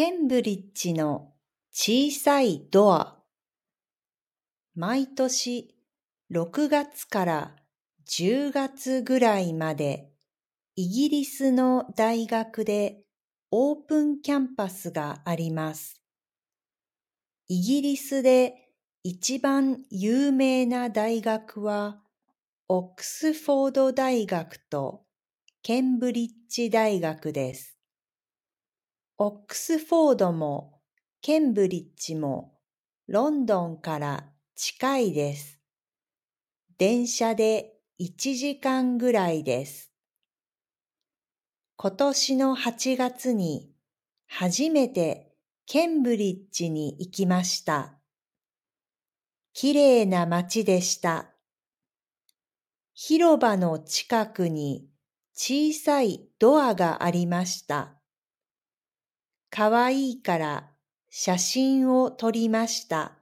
ケンブリッジの小さいドア毎年6月から10月ぐらいまでイギリスの大学でオープンキャンパスがあります。イギリスで一番有名な大学はオックスフォード大学とケンブリッジ大学です。オックスフォードもケンブリッジもロンドンから近いです。電車で1時間ぐらいです。今年の8月に初めてケンブリッジに行きました。きれいな街でした。広場の近くに小さいドアがありました。かわいいから写真を撮りました。